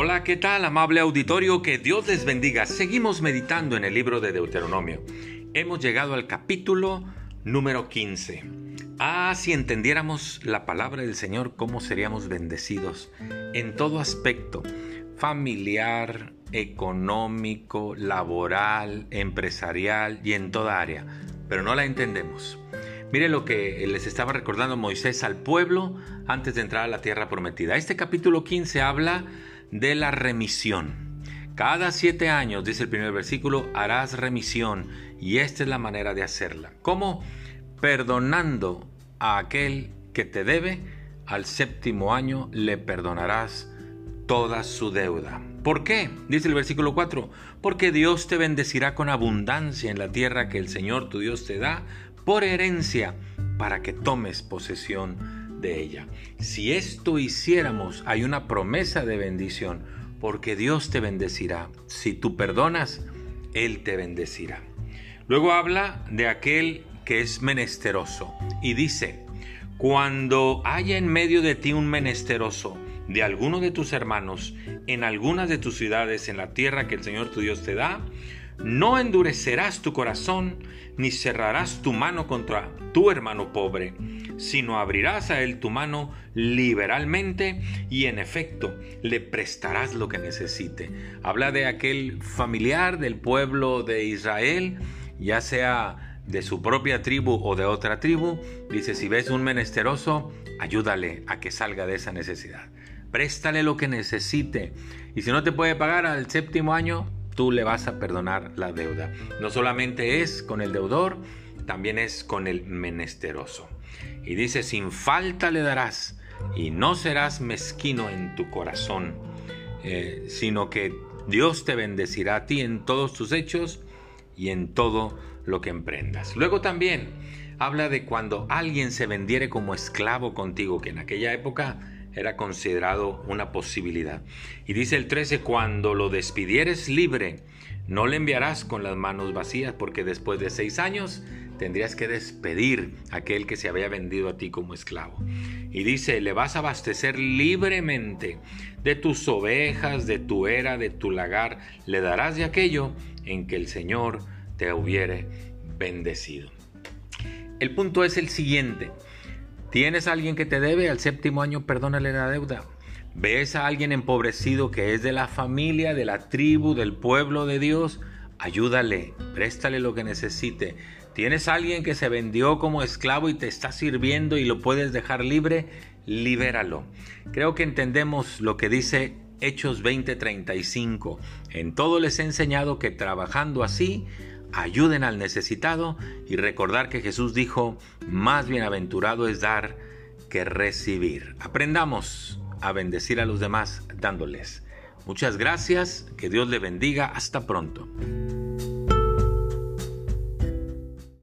Hola, ¿qué tal, amable auditorio? Que Dios les bendiga. Seguimos meditando en el libro de Deuteronomio. Hemos llegado al capítulo número 15. Ah, si entendiéramos la palabra del Señor, cómo seríamos bendecidos en todo aspecto, familiar, económico, laboral, empresarial y en toda área. Pero no la entendemos. Mire lo que les estaba recordando Moisés al pueblo antes de entrar a la tierra prometida. Este capítulo 15 habla de la remisión. Cada siete años, dice el primer versículo, harás remisión y esta es la manera de hacerla. ¿Cómo? Perdonando a aquel que te debe, al séptimo año le perdonarás toda su deuda. ¿Por qué? Dice el versículo 4, porque Dios te bendecirá con abundancia en la tierra que el Señor tu Dios te da por herencia para que tomes posesión de ella. Si esto hiciéramos, hay una promesa de bendición, porque Dios te bendecirá. Si tú perdonas, Él te bendecirá. Luego habla de aquel que es menesteroso y dice, cuando haya en medio de ti un menesteroso de alguno de tus hermanos en algunas de tus ciudades en la tierra que el Señor tu Dios te da, no endurecerás tu corazón ni cerrarás tu mano contra tu hermano pobre, sino abrirás a él tu mano liberalmente y en efecto le prestarás lo que necesite. Habla de aquel familiar del pueblo de Israel, ya sea de su propia tribu o de otra tribu. Dice, si ves un menesteroso, ayúdale a que salga de esa necesidad. Préstale lo que necesite. Y si no te puede pagar al séptimo año, tú le vas a perdonar la deuda. No solamente es con el deudor, también es con el menesteroso. Y dice, sin falta le darás y no serás mezquino en tu corazón, eh, sino que Dios te bendecirá a ti en todos tus hechos y en todo lo que emprendas. Luego también habla de cuando alguien se vendiere como esclavo contigo, que en aquella época era considerado una posibilidad. Y dice el 13, cuando lo despidieres libre, no le enviarás con las manos vacías, porque después de seis años tendrías que despedir a aquel que se había vendido a ti como esclavo. Y dice, le vas a abastecer libremente de tus ovejas, de tu era, de tu lagar, le darás de aquello en que el Señor te hubiere bendecido. El punto es el siguiente, ¿Tienes a alguien que te debe? Al séptimo año perdónale la deuda. ¿Ves a alguien empobrecido que es de la familia, de la tribu, del pueblo de Dios? Ayúdale, préstale lo que necesite. ¿Tienes a alguien que se vendió como esclavo y te está sirviendo y lo puedes dejar libre? Libéralo. Creo que entendemos lo que dice Hechos 20:35. En todo les he enseñado que trabajando así ayuden al necesitado y recordar que Jesús dijo, más bienaventurado es dar que recibir. Aprendamos a bendecir a los demás dándoles. Muchas gracias, que Dios le bendiga, hasta pronto.